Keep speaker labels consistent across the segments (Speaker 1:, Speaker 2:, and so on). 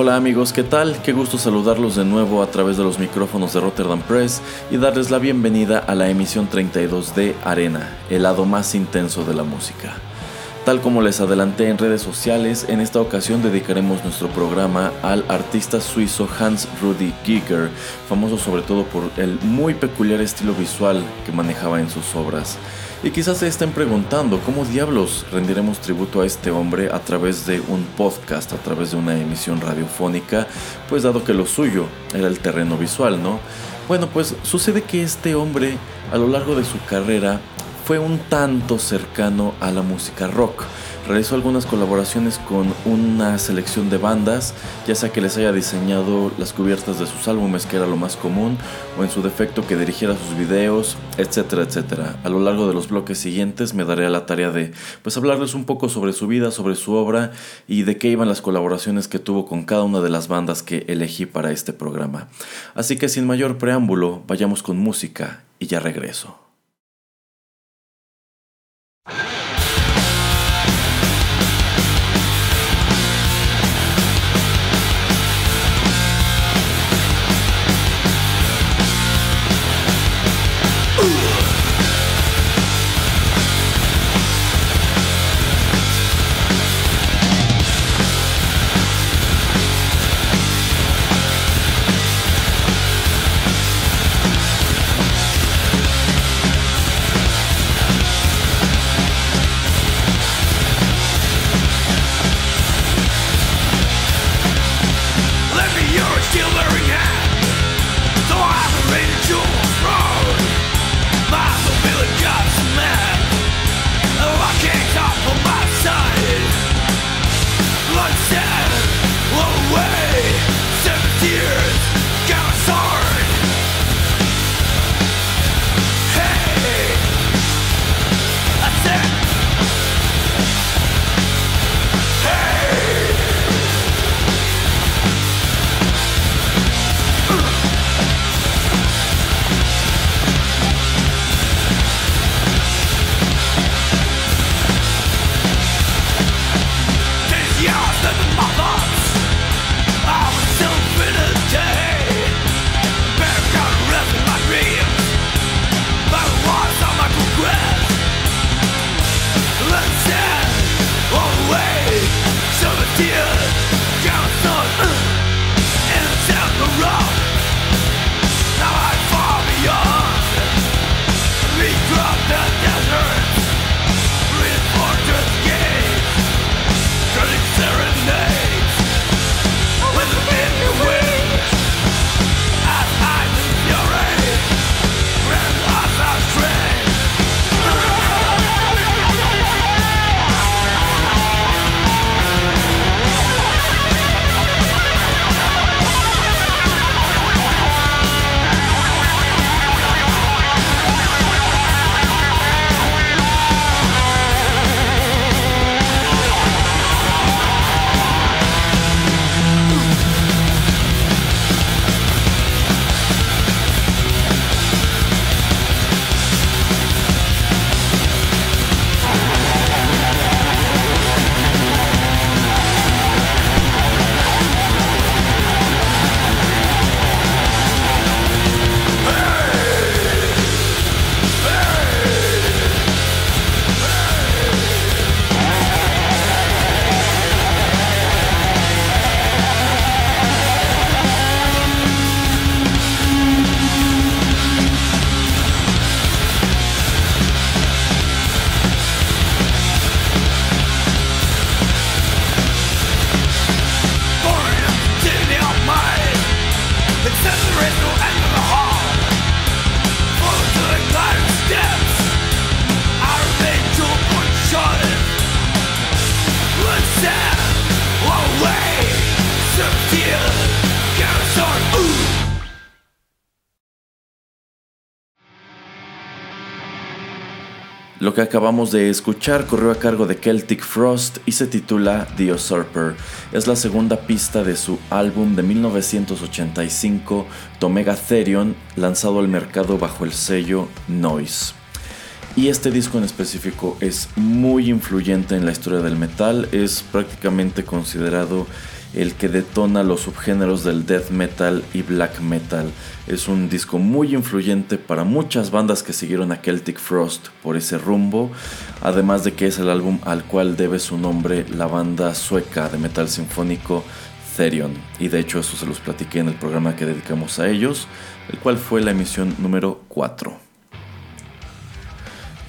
Speaker 1: Hola amigos, ¿qué tal? Qué gusto saludarlos de nuevo a través de los micrófonos de Rotterdam Press y darles la bienvenida a la emisión 32 de Arena, el lado más intenso de la música. Tal como les adelanté en redes sociales, en esta ocasión dedicaremos nuestro programa al artista suizo Hans Rudi Giger, famoso sobre todo por el muy peculiar estilo visual que manejaba en sus obras. Y quizás se estén preguntando cómo diablos rendiremos tributo a este hombre a través de un podcast, a través de una emisión radiofónica, pues dado que lo suyo era el terreno visual, ¿no? Bueno, pues sucede que este hombre a lo largo de su carrera fue un tanto cercano a la música rock. Realizó algunas colaboraciones con una selección de bandas, ya sea que les haya diseñado las cubiertas de sus álbumes, que era lo más común, o en su defecto que dirigiera sus videos, etcétera, etcétera. A lo largo de los bloques siguientes me daré a la tarea de pues hablarles un poco sobre su vida, sobre su obra y de qué iban las colaboraciones que tuvo con cada una de las bandas que elegí para este programa. Así que sin mayor preámbulo, vayamos con música y ya regreso. Lo que acabamos de escuchar corrió a cargo de Celtic Frost y se titula The Usurper. Es la segunda pista de su álbum de 1985, Tomega Therion, lanzado al mercado bajo el sello Noise. Y este disco en específico es muy influyente en la historia del metal, es prácticamente considerado el que detona los subgéneros del death metal y black metal. Es un disco muy influyente para muchas bandas que siguieron a Celtic Frost por ese rumbo, además de que es el álbum al cual debe su nombre la banda sueca de metal sinfónico Therion. Y de hecho eso se los platiqué en el programa que dedicamos a ellos, el cual fue la emisión número 4.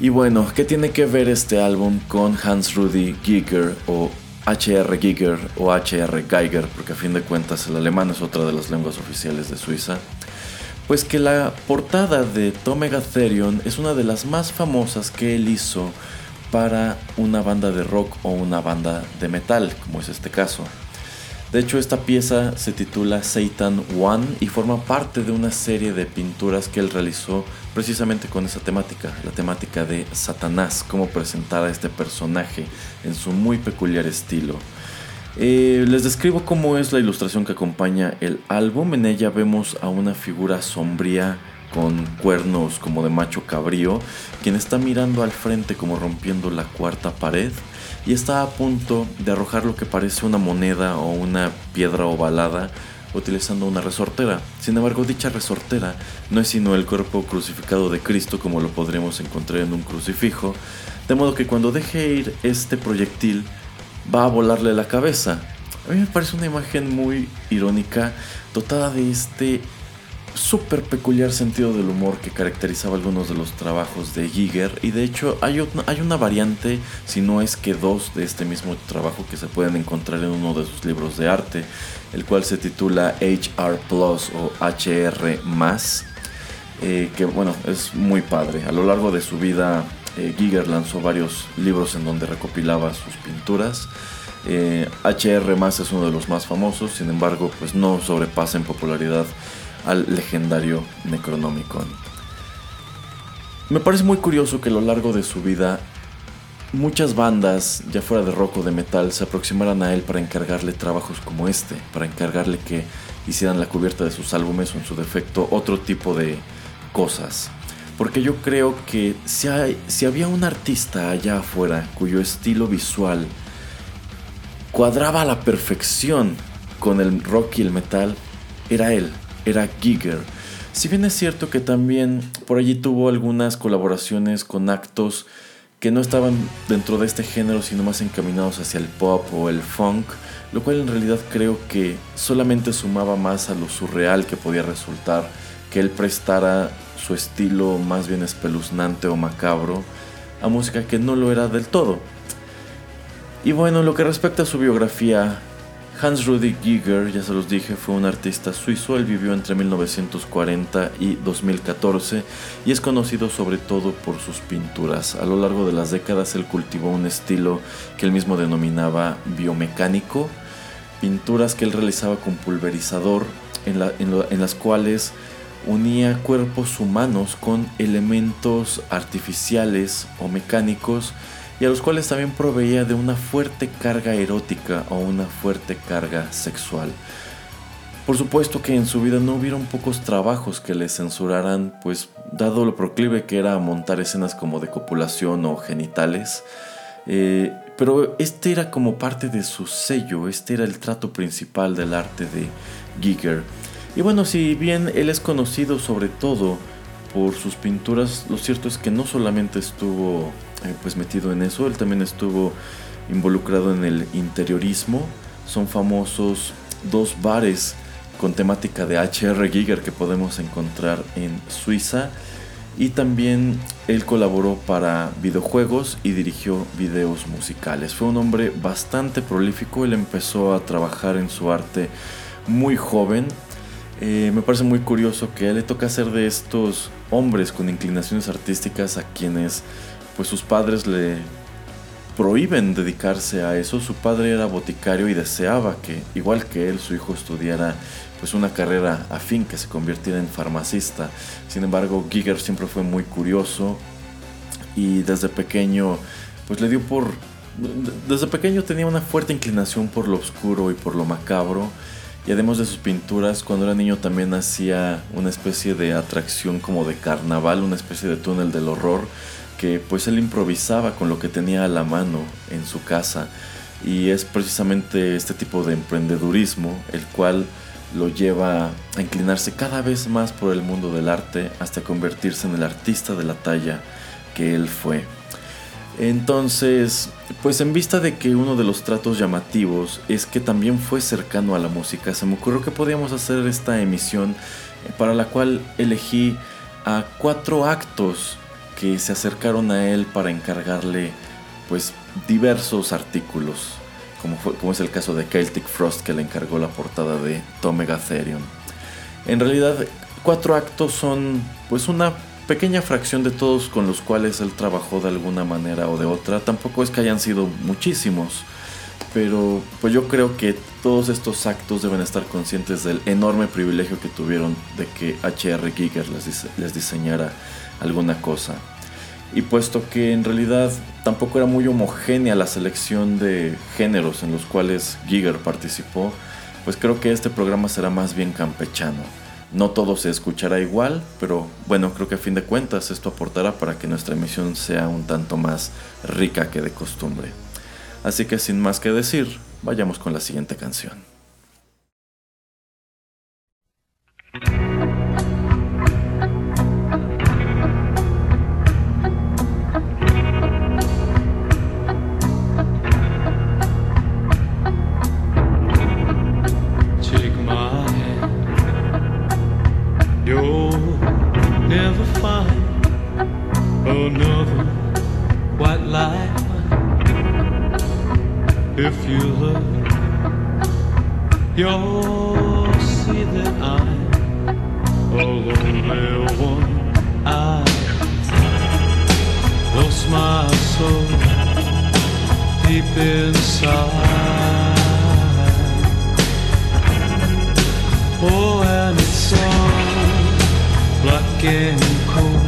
Speaker 1: Y bueno, ¿qué tiene que ver este álbum con Hans Rudy Giger o HR Giger o HR Geiger, porque a fin de cuentas el alemán es otra de las lenguas oficiales de Suiza, pues que la portada de Tomega Therion es una de las más famosas que él hizo para una banda de rock o una banda de metal, como es este caso. De hecho, esta pieza se titula Satan One y forma parte de una serie de pinturas que él realizó precisamente con esa temática, la temática de Satanás, cómo presentar a este personaje en su muy peculiar estilo. Eh, les describo cómo es la ilustración que acompaña el álbum. En ella vemos a una figura sombría con cuernos como de macho cabrío, quien está mirando al frente como rompiendo la cuarta pared y está a punto de arrojar lo que parece una moneda o una piedra ovalada utilizando una resortera. Sin embargo, dicha resortera no es sino el cuerpo crucificado de Cristo como lo podremos encontrar en un crucifijo, de modo que cuando deje ir este proyectil va a volarle la cabeza. A mí me parece una imagen muy irónica, dotada de este súper peculiar sentido del humor que caracterizaba algunos de los trabajos de Giger y de hecho hay, hay una variante, si no es que dos de este mismo trabajo que se pueden encontrar en uno de sus libros de arte, el cual se titula HR Plus o HR más, eh, que bueno, es muy padre. A lo largo de su vida eh, Giger lanzó varios libros en donde recopilaba sus pinturas. HR eh, más es uno de los más famosos, sin embargo, pues no sobrepasa en popularidad al legendario Necronomicon. Me parece muy curioso que a lo largo de su vida muchas bandas, ya fuera de rock o de metal, se aproximaran a él para encargarle trabajos como este, para encargarle que hicieran la cubierta de sus álbumes o en su defecto otro tipo de cosas. Porque yo creo que si, si había un artista allá afuera cuyo estilo visual cuadraba a la perfección con el rock y el metal, era él era Giger. Si bien es cierto que también por allí tuvo algunas colaboraciones con actos que no estaban dentro de este género sino más encaminados hacia el pop o el funk, lo cual en realidad creo que solamente sumaba más a lo surreal que podía resultar que él prestara su estilo más bien espeluznante o macabro a música que no lo era del todo. Y bueno, lo que respecta a su biografía, Hans Rudy Giger, ya se los dije, fue un artista suizo. Él vivió entre 1940 y 2014 y es conocido sobre todo por sus pinturas. A lo largo de las décadas él cultivó un estilo que él mismo denominaba biomecánico, pinturas que él realizaba con pulverizador en, en las cuales unía cuerpos humanos con elementos artificiales o mecánicos y a los cuales también proveía de una fuerte carga erótica o una fuerte carga sexual. Por supuesto que en su vida no hubieron pocos trabajos que le censuraran, pues dado lo proclive que era montar escenas como de copulación o genitales, eh, pero este era como parte de su sello, este era el trato principal del arte de Giger. Y bueno, si bien él es conocido sobre todo por sus pinturas, lo cierto es que no solamente estuvo eh, pues metido en eso. Él también estuvo involucrado en el interiorismo. Son famosos dos bares con temática de HR Giger que podemos encontrar en Suiza. Y también él colaboró para videojuegos y dirigió videos musicales. Fue un hombre bastante prolífico. Él empezó a trabajar en su arte muy joven. Eh, me parece muy curioso que a él le toca ser de estos hombres con inclinaciones artísticas a quienes pues sus padres le prohíben dedicarse a eso. Su padre era boticario y deseaba que, igual que él, su hijo estudiara pues una carrera afín que se convirtiera en farmacista. Sin embargo, Giger siempre fue muy curioso y desde pequeño pues le dio por desde pequeño tenía una fuerte inclinación por lo oscuro y por lo macabro y además de sus pinturas cuando era niño también hacía una especie de atracción como de carnaval, una especie de túnel del horror que pues él improvisaba con lo que tenía a la mano en su casa y es precisamente este tipo de emprendedurismo el cual lo lleva a inclinarse cada vez más por el mundo del arte hasta convertirse en el artista de la talla que él fue. Entonces, pues en vista de que uno de los tratos llamativos es que también fue cercano a la música, se me ocurrió que podíamos hacer esta emisión para la cual elegí a cuatro actos que se acercaron a él para encargarle pues diversos artículos como, como es el caso de Celtic Frost que le encargó la portada de Tomega Therion. En realidad, cuatro actos son pues una pequeña fracción de todos con los cuales él trabajó de alguna manera o de otra. Tampoco es que hayan sido muchísimos, pero pues yo creo que todos estos actos deben estar conscientes del enorme privilegio que tuvieron de que H.R. Giger les, les diseñara alguna cosa. Y puesto que en realidad tampoco era muy homogénea la selección de géneros en los cuales Giger participó, pues creo que este programa será más bien campechano. No todo se escuchará igual, pero bueno, creo que a fin de cuentas esto aportará para que nuestra emisión sea un tanto más rica que de costumbre. Así que sin más que decir, vayamos con la siguiente canción.
Speaker 2: If you look, you'll see that I'm a lonely one. I lost my soul deep inside. Oh, and it's all black and cold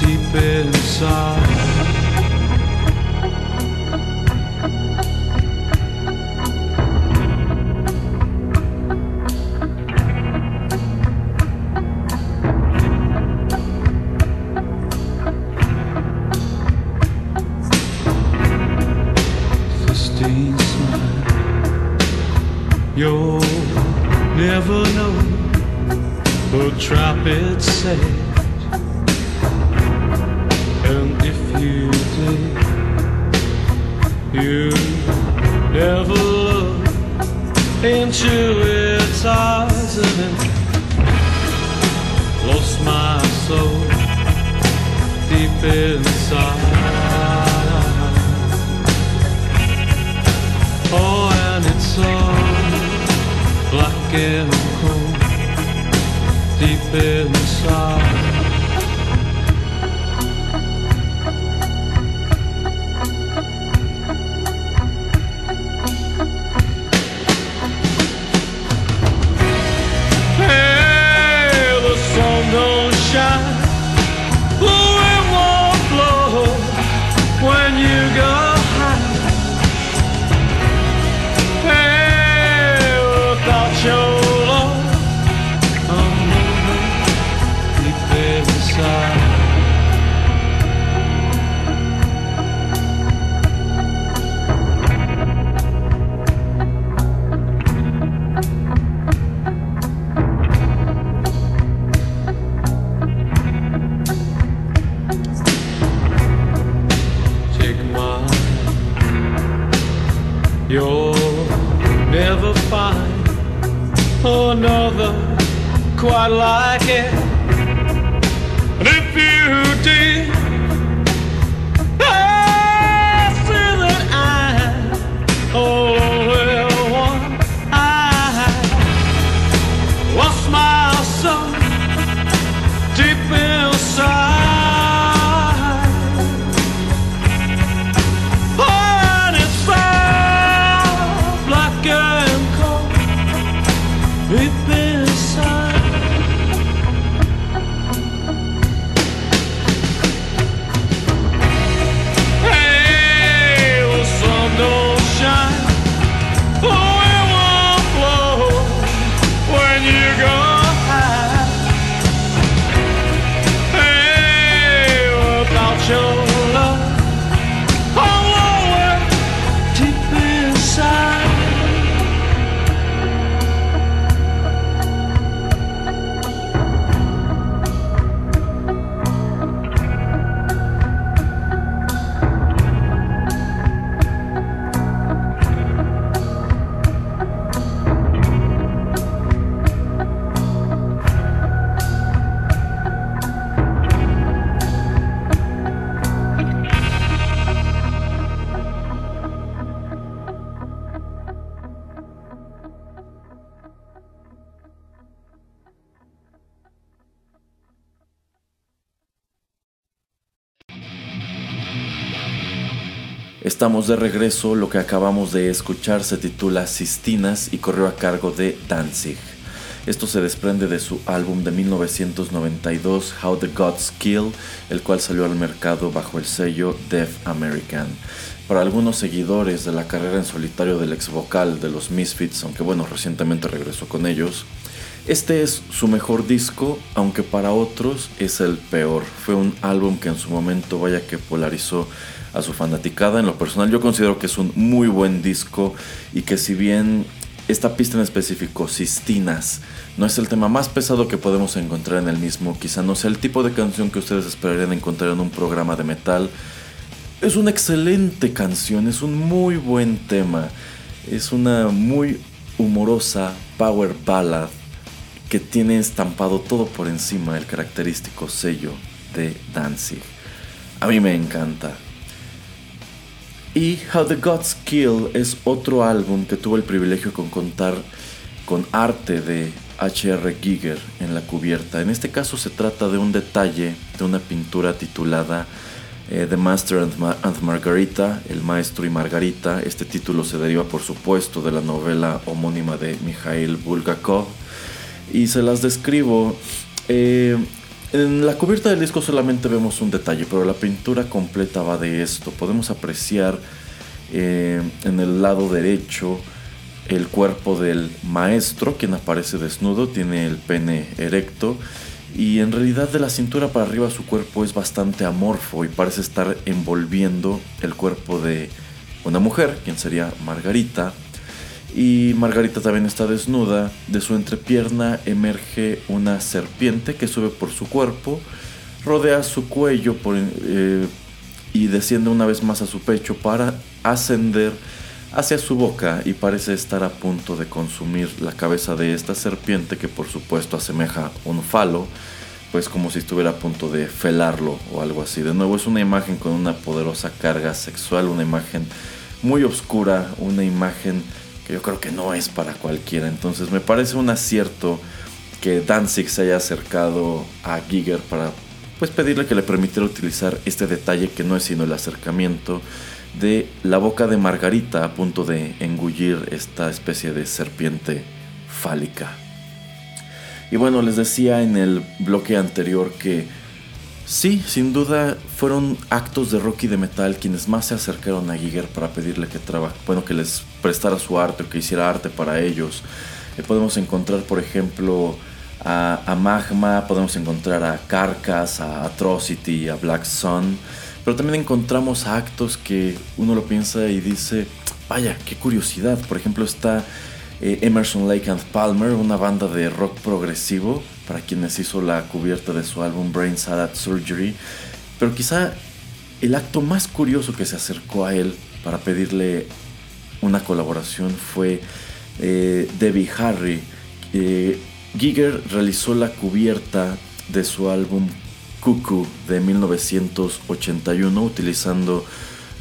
Speaker 2: deep inside.
Speaker 1: Estamos de regreso, lo que acabamos de escuchar se titula Sistinas y corrió a cargo de Danzig. Esto se desprende de su álbum de 1992 How the Gods Kill, el cual salió al mercado bajo el sello Deaf American. Para algunos seguidores de la carrera en solitario del ex vocal de los Misfits, aunque bueno, recientemente regresó con ellos, este es su mejor disco, aunque para otros es el peor. Fue un álbum que en su momento vaya que polarizó a su fanaticada. En lo personal yo considero que es un muy buen disco y que si bien esta pista en específico, Sistinas, no es el tema más pesado que podemos encontrar en el mismo, quizá no sea el tipo de canción que ustedes esperarían encontrar en un programa de metal. Es una excelente canción, es un muy buen tema, es una muy humorosa power ballad que tiene estampado todo por encima el característico sello de Danzig. A mí me encanta. Y How the Gods Kill es otro álbum que tuvo el privilegio de contar con arte de H.R. Giger en la cubierta. En este caso se trata de un detalle de una pintura titulada eh, The Master and, Margarita, El Maestro y Margarita. Este título se deriva por supuesto de la novela homónima de Mikhail Bulgakov. Y se las describo. Eh, en la cubierta del disco solamente vemos un detalle, pero la pintura completa va de esto. Podemos apreciar eh, en el lado derecho el cuerpo del maestro, quien aparece desnudo, tiene el pene erecto y en realidad de la cintura para arriba su cuerpo es bastante amorfo y parece estar envolviendo el cuerpo de una mujer, quien sería Margarita, y Margarita también está desnuda. De su entrepierna emerge una serpiente que sube por su cuerpo, rodea su cuello eh, y desciende una vez más a su pecho para ascender hacia su boca y parece estar a punto de consumir la cabeza de esta serpiente que por supuesto asemeja un falo, pues como si estuviera a punto de felarlo o algo así. De nuevo es una imagen con una poderosa carga sexual, una imagen muy oscura, una imagen yo creo que no es para cualquiera. Entonces me parece un acierto que Danzig se haya acercado a Giger para pues pedirle que le permitiera utilizar este detalle que no es sino el acercamiento de la boca de Margarita a punto de engullir esta especie de serpiente fálica. Y bueno, les decía en el bloque anterior que Sí, sin duda fueron actos de rock y de metal quienes más se acercaron a Giger para pedirle que bueno, que les prestara su arte o que hiciera arte para ellos. Eh, podemos encontrar, por ejemplo, a, Magma, podemos encontrar a Carcass, a Atrocity, a Black Sun, pero también encontramos actos que uno lo piensa y dice, vaya, qué curiosidad. Por ejemplo, está eh, Emerson Lake and Palmer, una banda de rock progresivo para quienes hizo la cubierta de su álbum Brain Salad Surgery. Pero quizá el acto más curioso que se acercó a él para pedirle una colaboración fue eh, Debbie Harry. Giger realizó la cubierta de su álbum Cuckoo de 1981 utilizando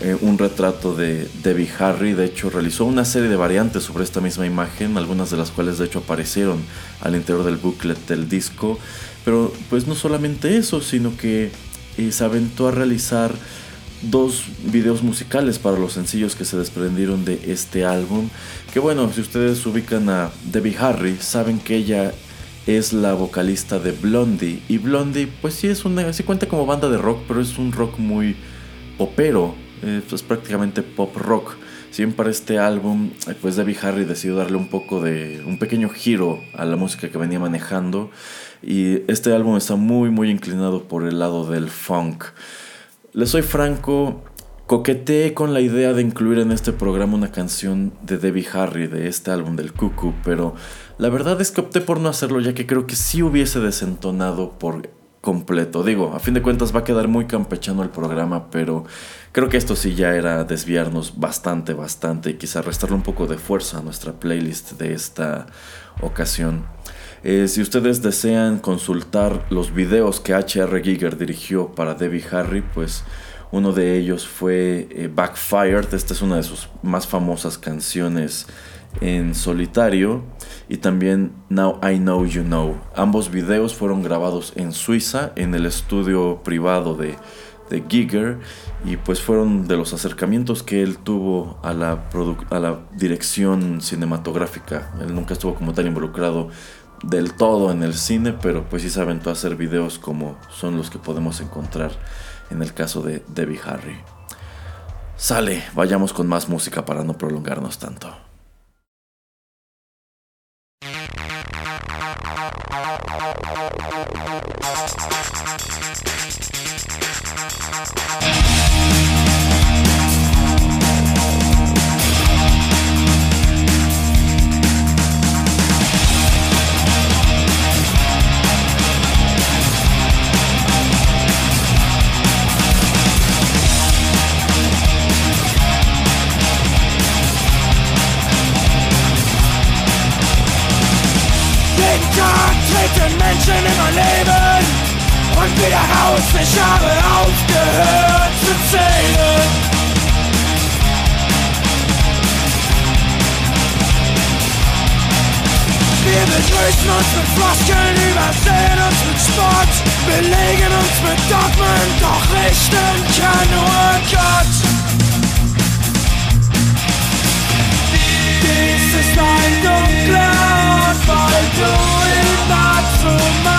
Speaker 1: eh, un retrato de Debbie Harry. De hecho, realizó una serie de variantes sobre esta misma imagen, algunas de las cuales de hecho aparecieron al interior del booklet del disco. Pero pues no solamente eso, sino que eh, se aventó a realizar dos videos musicales para los sencillos que se desprendieron de este álbum. Que bueno, si ustedes ubican a Debbie Harry, saben que ella es la vocalista de Blondie. Y Blondie, pues sí es una. sí cuenta como banda de rock, pero es un rock muy popero eh, pues prácticamente pop rock. Si bien para este álbum, eh, pues Debbie Harry decidió darle un poco de un pequeño giro a la música que venía manejando y este álbum está muy muy inclinado por el lado del funk. Le soy franco, coqueteé con la idea de incluir en este programa una canción de Debbie Harry de este álbum del Cuckoo, pero la verdad es que opté por no hacerlo ya que creo que sí hubiese desentonado por completo. Digo, a fin de cuentas va a quedar muy campechano el programa, pero creo que esto sí ya era desviarnos bastante, bastante y quizá restarle un poco de fuerza a nuestra playlist de esta ocasión. Eh, si ustedes desean consultar los videos que H.R. Giger dirigió para Debbie Harry, pues uno de ellos fue eh, Backfired. Esta es una de sus más famosas canciones en solitario y también Now I Know You Know. Ambos videos fueron grabados en Suiza en el estudio privado de, de Giger y pues fueron de los acercamientos que él tuvo a la, a la dirección cinematográfica. Él nunca estuvo como tal involucrado del todo en el cine, pero pues sí se aventó a hacer videos como son los que podemos encontrar en el caso de Debbie Harry. Sale, vayamos con más música para no prolongarnos tanto.
Speaker 3: Big God, take dimension in my neighborhood. Und wieder raus, ich habe aufgehört zu zählen. Wir begrüßen uns mit Floskeln, übersehen uns mit Sport, belegen uns mit Dogmen, doch richten kann nur Gott. Dies ist ein dunkler Ort, weil du dazu machst.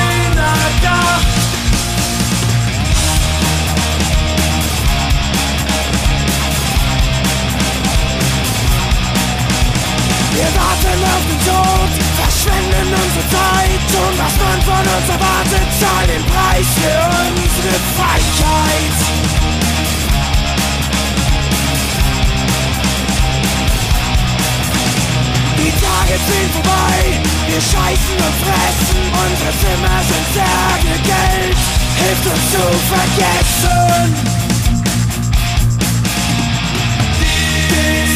Speaker 3: Tod, verschwenden unsere Zeit und was man von uns erwartet, zahlt den Preis für unsere Freiheit. Die Tage ziehen vorbei, wir scheißen und fressen, unsere Zimmer sind Särge, Geld hilft uns zu vergessen.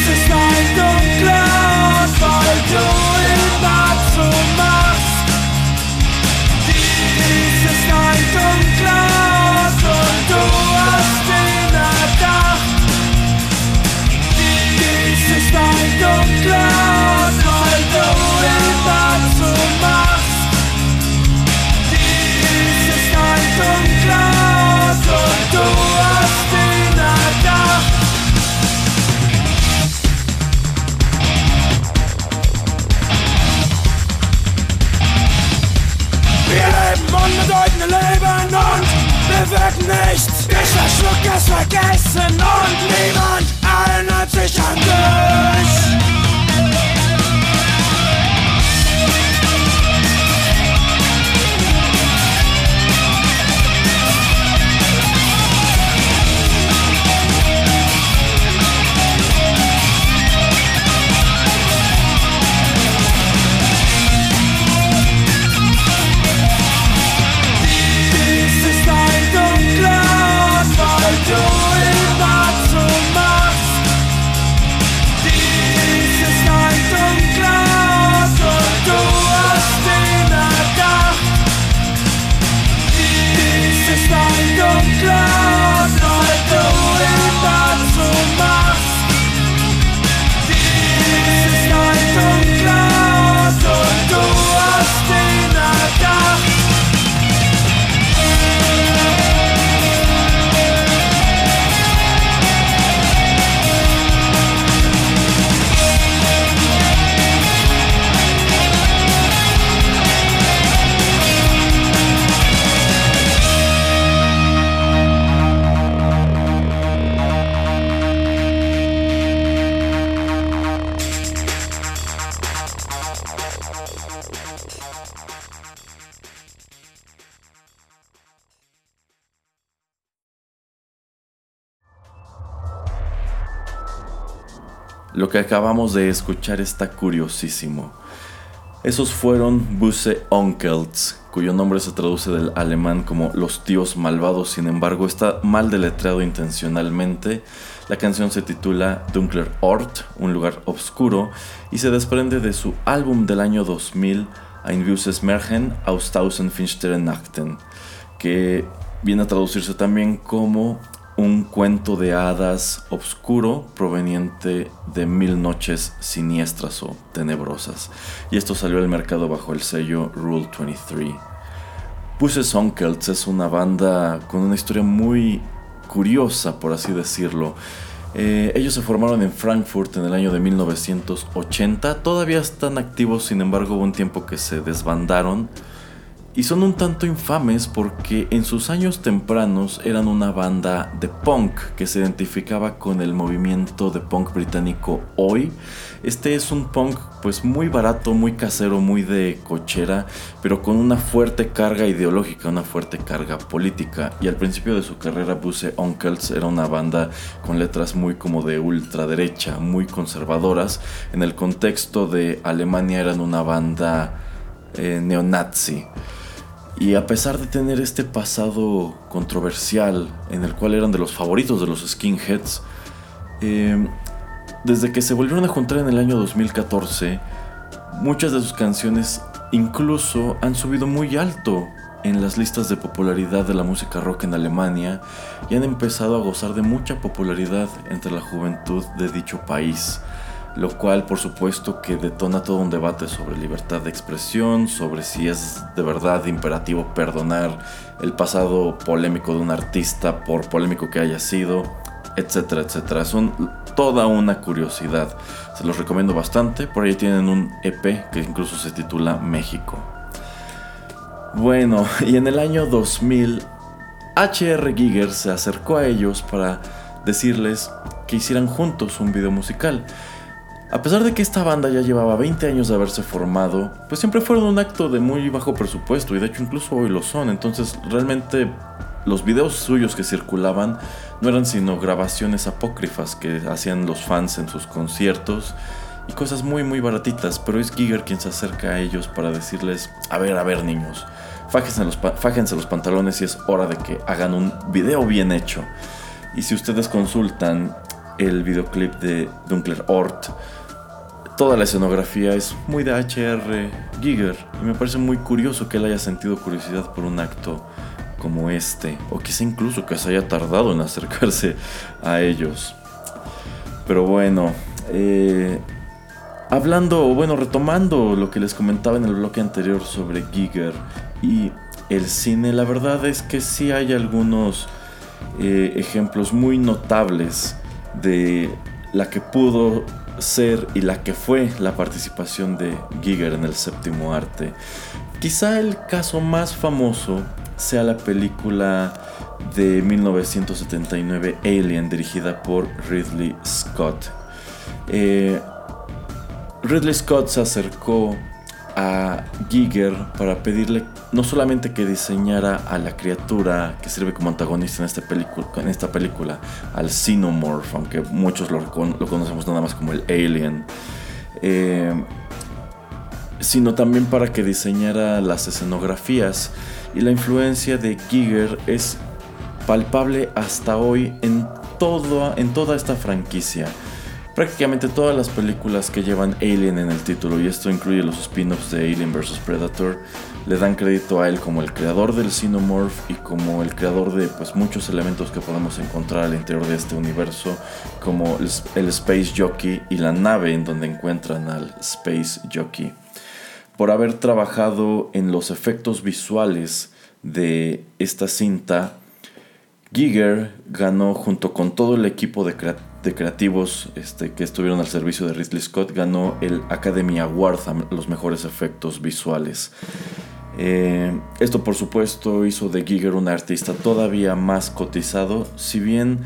Speaker 3: ist ein dunkler
Speaker 1: Lo que acabamos de escuchar está curiosísimo. Esos fueron Buse Onkels cuyo nombre se traduce del alemán como Los tíos malvados, sin embargo está mal deletreado intencionalmente. La canción se titula Dunkler Ort, un lugar oscuro, y se desprende de su álbum del año 2000, Ein Böses Märchen aus tausend finsteren Nachten, que viene a traducirse también como un cuento de hadas obscuro proveniente de mil noches siniestras o tenebrosas. Y esto salió al mercado bajo el sello Rule 23. Bushes Onkels es una banda con una historia muy curiosa, por así decirlo. Eh, ellos se formaron en Frankfurt en el año de 1980. Todavía están activos, sin embargo, hubo un tiempo que se desbandaron y son un tanto infames porque en sus años tempranos eran una banda de punk que se identificaba con el movimiento de punk británico hoy. Este es un punk pues muy barato, muy casero, muy de cochera, pero con una fuerte carga ideológica, una fuerte carga política. Y al principio de su carrera Buse Uncles era una banda con letras muy como de ultraderecha, muy conservadoras. En el contexto de Alemania eran una banda eh, neonazi. Y a pesar de tener este pasado controversial en el cual eran de los favoritos de los skinheads, em, desde que se volvieron a juntar en el año 2014, muchas de sus canciones incluso han subido muy alto en las listas de popularidad de la música rock en Alemania y han empezado a gozar de mucha popularidad entre la juventud de dicho país lo cual por supuesto que detona todo un debate sobre libertad de expresión, sobre si es de verdad imperativo perdonar el pasado polémico de un artista por polémico que haya sido, etcétera, etcétera. Son toda una curiosidad. Se los recomiendo bastante. Por ahí tienen un EP que incluso se titula México. Bueno, y en el año 2000, HR Giger se acercó a ellos para decirles que hicieran juntos un video musical. A pesar de que esta banda ya llevaba 20 años de haberse formado, pues siempre fueron un acto de muy bajo presupuesto y de hecho incluso hoy lo son, entonces realmente los videos suyos que circulaban no eran sino grabaciones apócrifas que hacían los fans en sus conciertos y cosas muy muy baratitas, pero es Giger quien se acerca a ellos para decirles, a ver, a ver niños, fájense los, fájense los pantalones y es hora de que hagan un video bien hecho. Y si ustedes consultan el videoclip de Dunkler Ort, toda la escenografía es muy de HR Giger y me parece muy curioso que él haya sentido curiosidad por un acto como este, o quizá incluso que se haya tardado en acercarse a ellos. Pero bueno, eh, hablando, bueno, retomando lo que les comentaba en el bloque anterior sobre Giger y el cine, la verdad es que sí hay algunos eh, ejemplos muy notables de la que pudo ser y la que fue la participación de Giger en el séptimo arte. Quizá el caso más famoso sea la película de 1979 Alien dirigida por Ridley Scott. Eh, Ridley Scott se acercó a Giger para pedirle no solamente que diseñara a la criatura que sirve como antagonista en esta película, en esta película al Xenomorph, aunque muchos lo, conocemos nada más como el Alien, eh, sino también para que diseñara las escenografías. Y la influencia de Giger es palpable hasta hoy en, todo, en toda esta franquicia prácticamente todas las películas que llevan Alien en el título, y esto incluye los spin-offs de Alien vs. Predator, le dan crédito a él como el creador del Xenomorph y como el creador de pues, muchos elementos que podemos encontrar al interior de este universo, como el, Space Jockey y la nave en donde encuentran al Space Jockey. Por haber trabajado en los efectos visuales de esta cinta, Giger ganó junto con todo el equipo de, creativos este, que estuvieron al servicio de Ridley Scott, ganó el Academy Award los mejores efectos visuales. Eh, esto por supuesto hizo de Giger un artista todavía más cotizado, si bien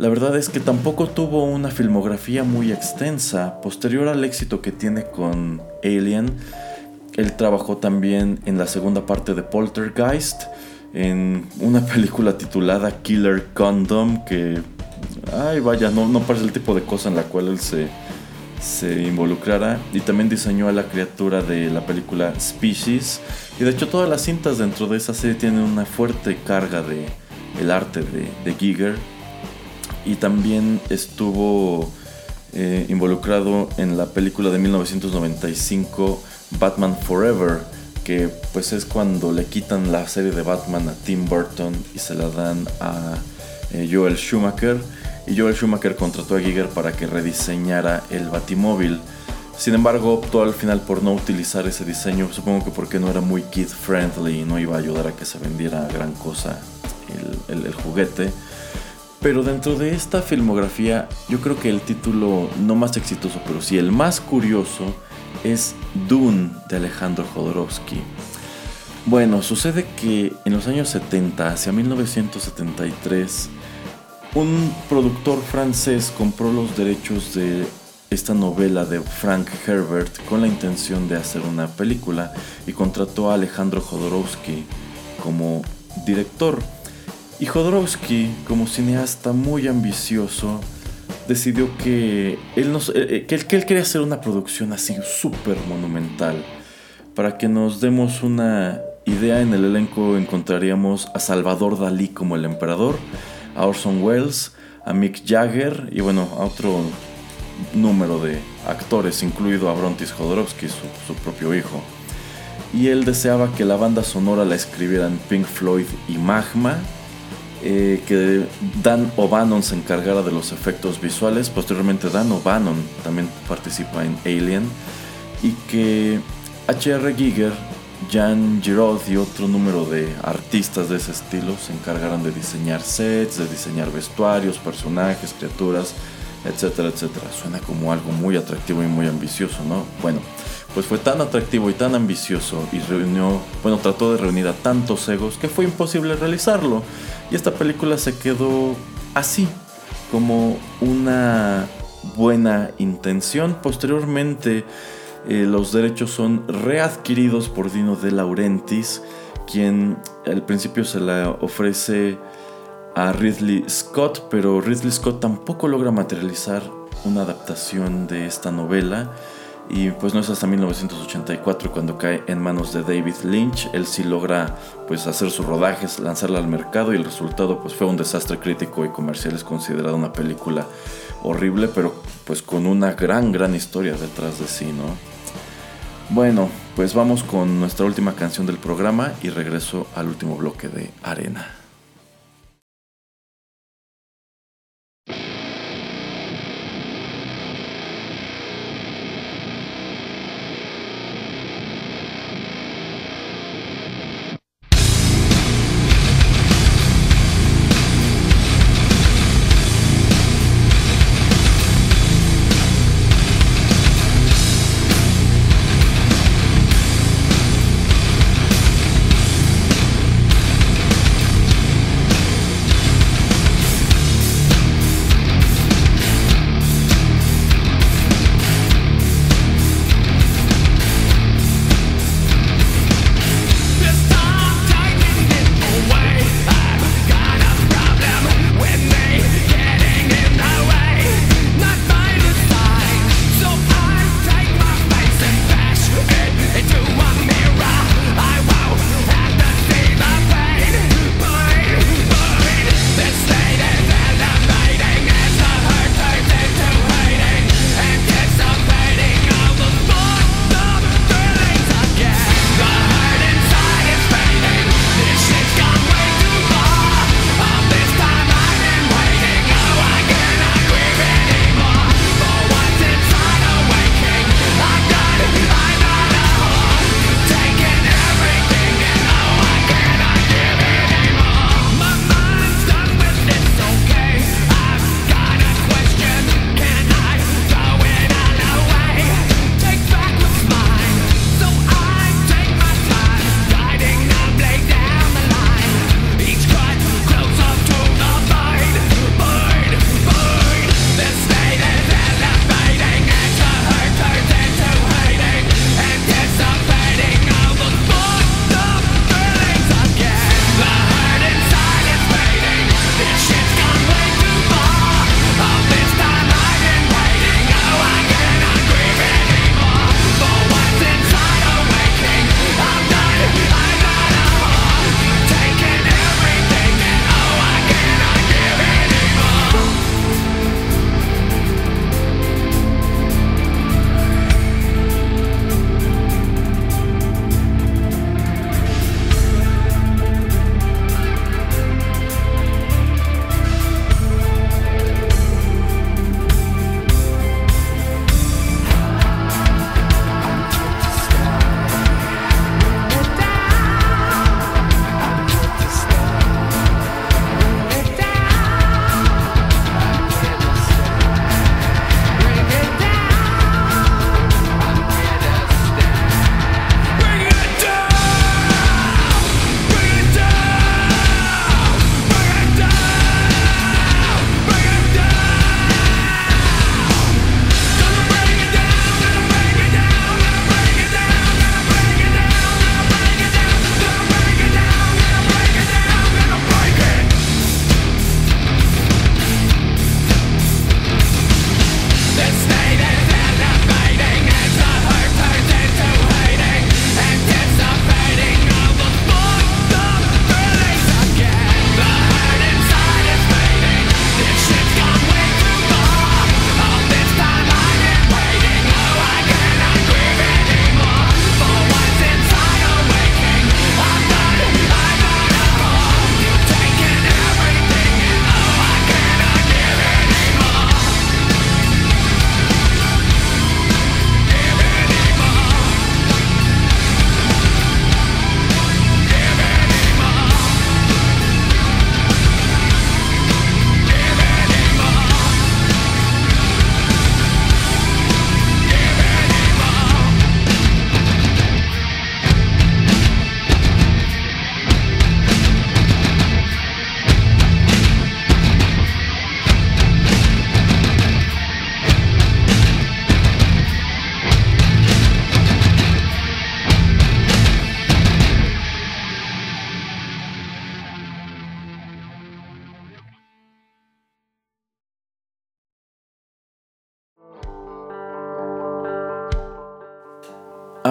Speaker 1: la verdad es que tampoco tuvo una filmografía muy extensa. Posterior al éxito que tiene con Alien, él trabajó también en la segunda parte de Poltergeist, en una película titulada Killer Condom, que, ay vaya, no, no parece el tipo de cosa en la cual él se, se involucrara. Y también diseñó a la criatura de la película Species. Y de hecho todas las cintas dentro de esa serie tienen una fuerte carga de el arte de, de Giger. Y también estuvo eh, involucrado en la película de 1995 Batman Forever que pues es cuando le quitan la serie de Batman a Tim Burton y se la dan a eh, Joel Schumacher y Joel Schumacher contrató a Giger para que rediseñara el Batimóvil. Sin embargo, optó al final por no utilizar ese diseño, supongo que porque no era muy kid friendly y no iba a ayudar a que se vendiera gran cosa el, juguete. Pero dentro de esta filmografía, yo creo que el título no más exitoso, pero sí el más curioso, es Dune de Alejandro Jodorowsky. Bueno, sucede que en los años 70, hacia 1973, un productor francés compró los derechos de esta novela de Frank Herbert con la intención de hacer una película y contrató a Alejandro Jodorowsky como director. Y Jodorowsky, como cineasta muy ambicioso, decidió que él, nos, eh, que él quería hacer una producción así súper monumental. Para que nos demos una idea, en el elenco encontraríamos a Salvador Dalí como el emperador, a Orson Welles, a Mick Jagger y bueno, a otro número de actores, incluido a Brontis Jodorowsky, su, propio hijo. Y él deseaba que la banda sonora la escribieran Pink Floyd y Magma, eh, que Dan O'Bannon se encargara de los efectos visuales, posteriormente Dan O'Bannon también participa en Alien, y que H.R. Giger Jan Giraud y otro número de artistas de ese estilo se encargaron de diseñar sets, de diseñar vestuarios, personajes, criaturas, etcétera, etcétera. Suena como algo muy atractivo y muy ambicioso, ¿no? Bueno, pues fue tan atractivo y tan ambicioso y reunió, bueno, trató de reunir a tantos egos que fue imposible realizarlo. Y esta película se quedó así, como una buena intención. Posteriormente, eh, los derechos son readquiridos por Dino De Laurentiis, quien al principio se la ofrece a Ridley Scott, pero Ridley Scott tampoco logra materializar una adaptación de esta novela. Y pues no es hasta 1984 cuando cae en manos de David Lynch. Él sí logra pues hacer sus rodajes, lanzarla al mercado y el resultado pues fue un desastre crítico y comercial. Es considerada una película horrible, pero pues con una gran, gran historia detrás de sí, ¿no? Bueno, pues vamos con nuestra última canción del programa y regreso al último bloque de Arena.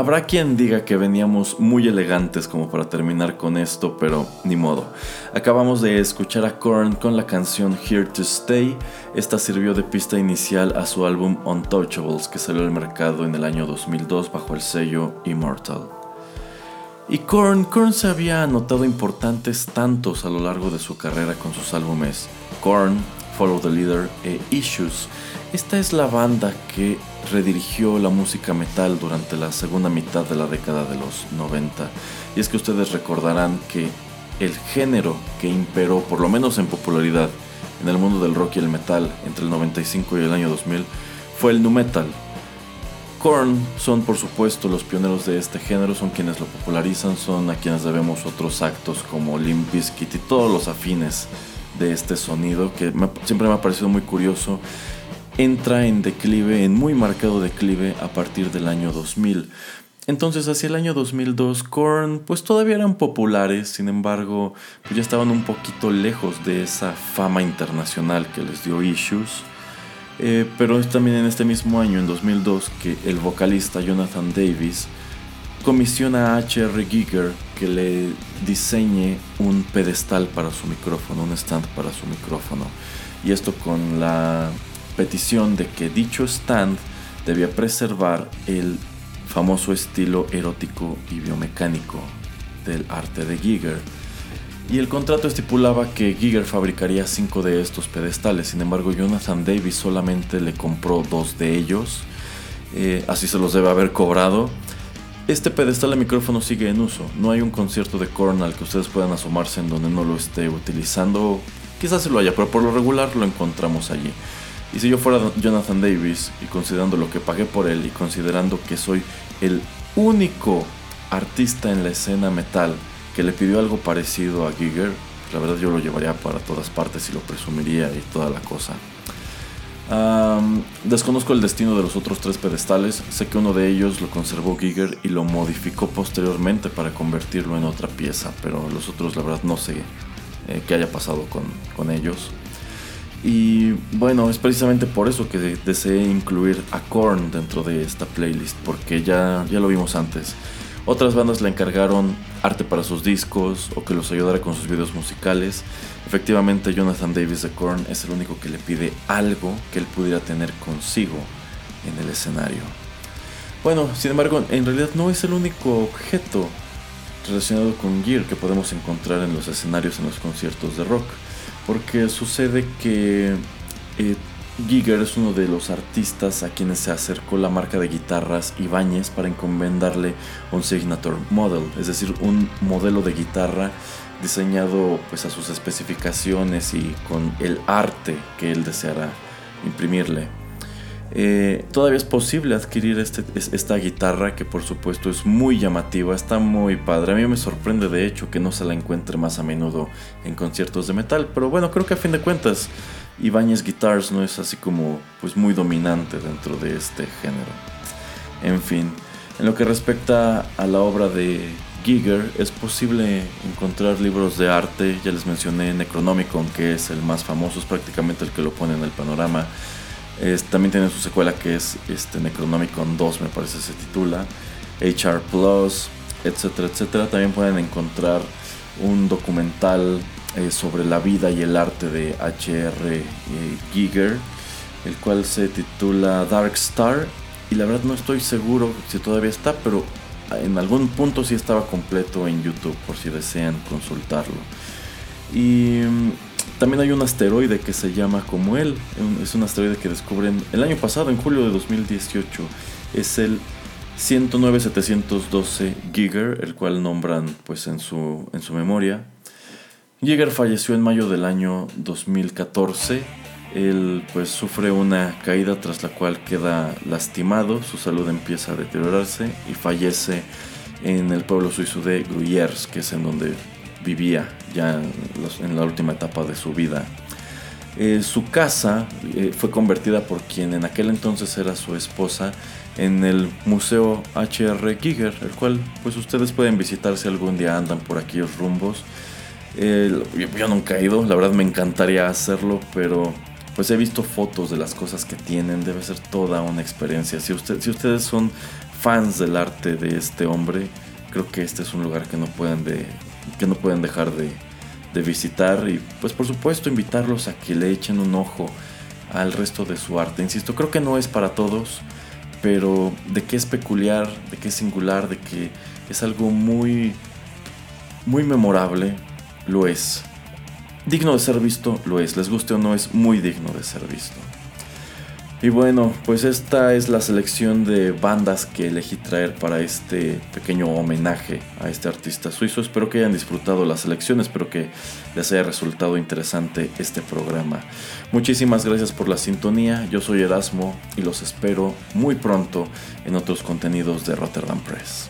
Speaker 1: Habrá quien diga que veníamos muy elegantes como para terminar con esto, pero ni modo. Acabamos de escuchar a Korn con la canción Here to Stay. Esta sirvió de pista inicial a su álbum Untouchables que salió al mercado en el año 2002 bajo el sello Immortal. Y Korn, Korn se había anotado importantes tantos a lo largo de su carrera con sus álbumes Korn, Follow the Leader e Issues. Esta es la banda que redirigió la música metal durante la segunda mitad de la década de los 90. Y es que ustedes recordarán que el género que imperó, por lo menos en popularidad, en el mundo del rock y el metal entre el 95 y el año 2000 fue el nu metal, Korn son por supuesto los pioneros de este género, son quienes lo popularizan, son a quienes debemos otros actos como Limp Bizkit y todos los afines de este sonido que siempre me ha parecido muy curioso. Entra en declive, en muy marcado declive a partir del año 2000. Entonces hacia el año 2002 Korn pues todavía eran populares, sin embargo pues ya estaban un poquito lejos de esa fama internacional que les dio Issues. Eh, pero es también en este mismo año, en 2002, que el vocalista Jonathan Davis comisiona a H.R. Giger que le diseñe un pedestal para su micrófono, un stand para su micrófono. Y esto con la petición de que dicho stand debía preservar el famoso estilo erótico y biomecánico del arte de Giger. Y el contrato estipulaba que Giger fabricaría cinco de estos pedestales, sin embargo Jonathan Davis solamente le compró dos de ellos, eh, así se los debe haber cobrado. Este pedestal de micrófono sigue en uso, no hay un concierto de Korn al que ustedes puedan asomarse en donde no lo esté utilizando, quizás se lo haya, pero por lo regular lo encontramos allí. Y si yo fuera Jonathan Davis y considerando lo que pagué por él y considerando que soy el único artista en la escena metal que le pidió algo parecido a Giger, la verdad yo lo llevaría para todas partes y lo presumiría y toda la cosa. desconozco el destino de los otros tres pedestales, sé que uno de ellos lo conservó Giger y lo modificó posteriormente para convertirlo en otra pieza, pero los otros la verdad no sé eh, qué haya pasado con, con ellos. Y bueno, es precisamente por eso que deseé incluir a Korn dentro de esta playlist, porque ya, ya lo vimos antes. Otras bandas le encargaron arte para sus discos o que los ayudara con sus videos musicales. Efectivamente, Jonathan Davis de Korn es el único que le pide algo que él pudiera tener consigo en el escenario. Bueno, sin embargo, en realidad no es el único objeto relacionado con gear que podemos encontrar en los escenarios en los conciertos de rock, porque sucede que eh, Giger es uno de los artistas a quienes se acercó la marca de guitarras Ibáñez para encomendarle un Signature Model, es decir, un modelo de guitarra diseñado pues a sus especificaciones y con el arte que él deseara imprimirle. Eh, todavía es posible adquirir este, esta guitarra que por supuesto es muy llamativa, está muy padre. A mí me sorprende de hecho que no se la encuentre más a menudo en conciertos de metal, pero bueno, creo que a fin de cuentas Ibáñez Guitars no es así como pues muy dominante dentro de este género. En fin, en lo que respecta a la obra de Giger, es posible encontrar libros de arte, ya les mencioné Necronomicon, que es el más famoso, es prácticamente el que lo pone en el panorama. También tiene su secuela que es este, Necronomicon 2, me parece se titula, HR Plus, etcétera, etcétera. También pueden encontrar un documental eh, sobre la vida y el arte de H.R. Eh, Giger, el cual se titula Dark Star. Y la verdad no estoy seguro si todavía está, pero en algún punto sí estaba completo en YouTube por si desean consultarlo. Y mm, también hay un asteroide que se llama como él. Es un asteroide que descubren el año pasado, en julio de 2018. Es el 109712 Giger, el cual nombran pues en su, en su memoria. Jäger falleció en mayo del año 2014. Él pues sufre una caída tras la cual queda lastimado, su salud empieza a deteriorarse y fallece en el pueblo suizo de Gruyères, que es en donde vivía ya en la última etapa de su vida. Eh, su casa eh, fue convertida por quien en aquel entonces era su esposa en el Museo H.R. Giger, el cual pues ustedes pueden visitar si algún día andan por aquellos rumbos yo, nunca he ido, la verdad me encantaría hacerlo, pero pues he visto fotos de las cosas que tienen, debe ser toda una experiencia. Si, usted, si ustedes son fans del arte de este hombre, creo que este es un lugar que no pueden, de, que no pueden dejar de, de visitar y pues por supuesto invitarlos a que le echen un ojo al resto de su arte. Insisto, creo que no es para todos, pero de que es peculiar, de que es singular, de que es algo muy, muy memorable, lo es. Digno de ser visto, lo es. Les guste o no, es muy digno de ser visto. Y bueno, pues esta es la selección de bandas que elegí traer para este pequeño homenaje a este artista suizo. Espero que hayan disfrutado la selección, espero que les haya resultado interesante este programa. Muchísimas gracias por la sintonía, yo soy Erasmo y los espero muy pronto en otros contenidos de Rotterdam Press.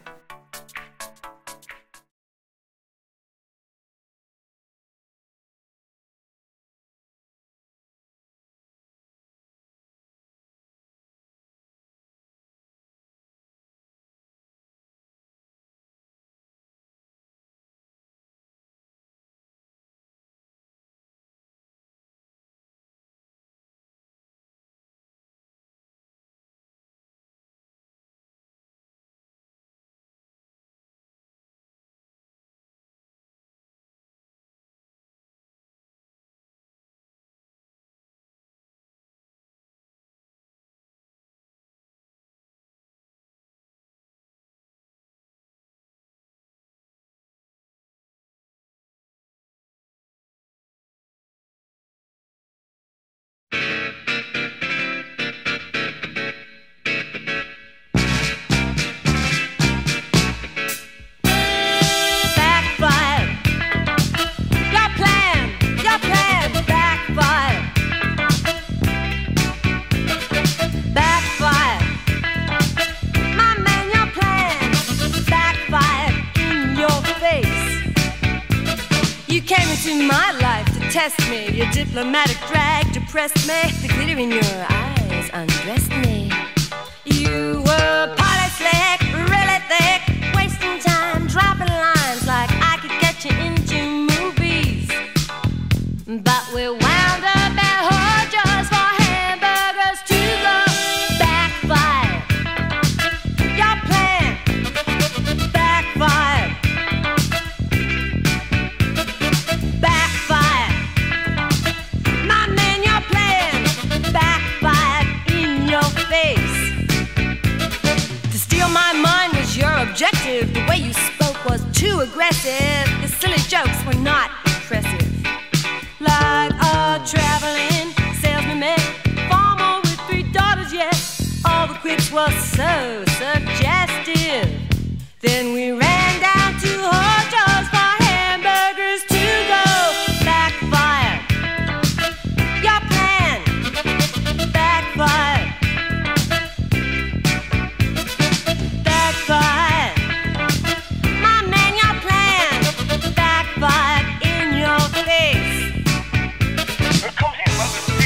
Speaker 4: Test me. Your diplomatic drag depressed me. The glitter in your eyes undressed me.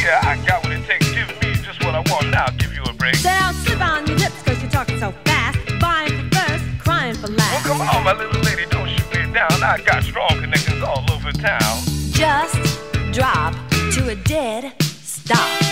Speaker 4: My.
Speaker 5: I got what it takes. Give me just what I want now. Give you a break.
Speaker 4: Down, slip on your lips cause you're talking so fast. Buying for first, crying for
Speaker 5: Well,
Speaker 4: oh,
Speaker 5: come on, my little lady. Don't shoot me down. I got strong connections all over town.
Speaker 4: Just drop to a dead stop.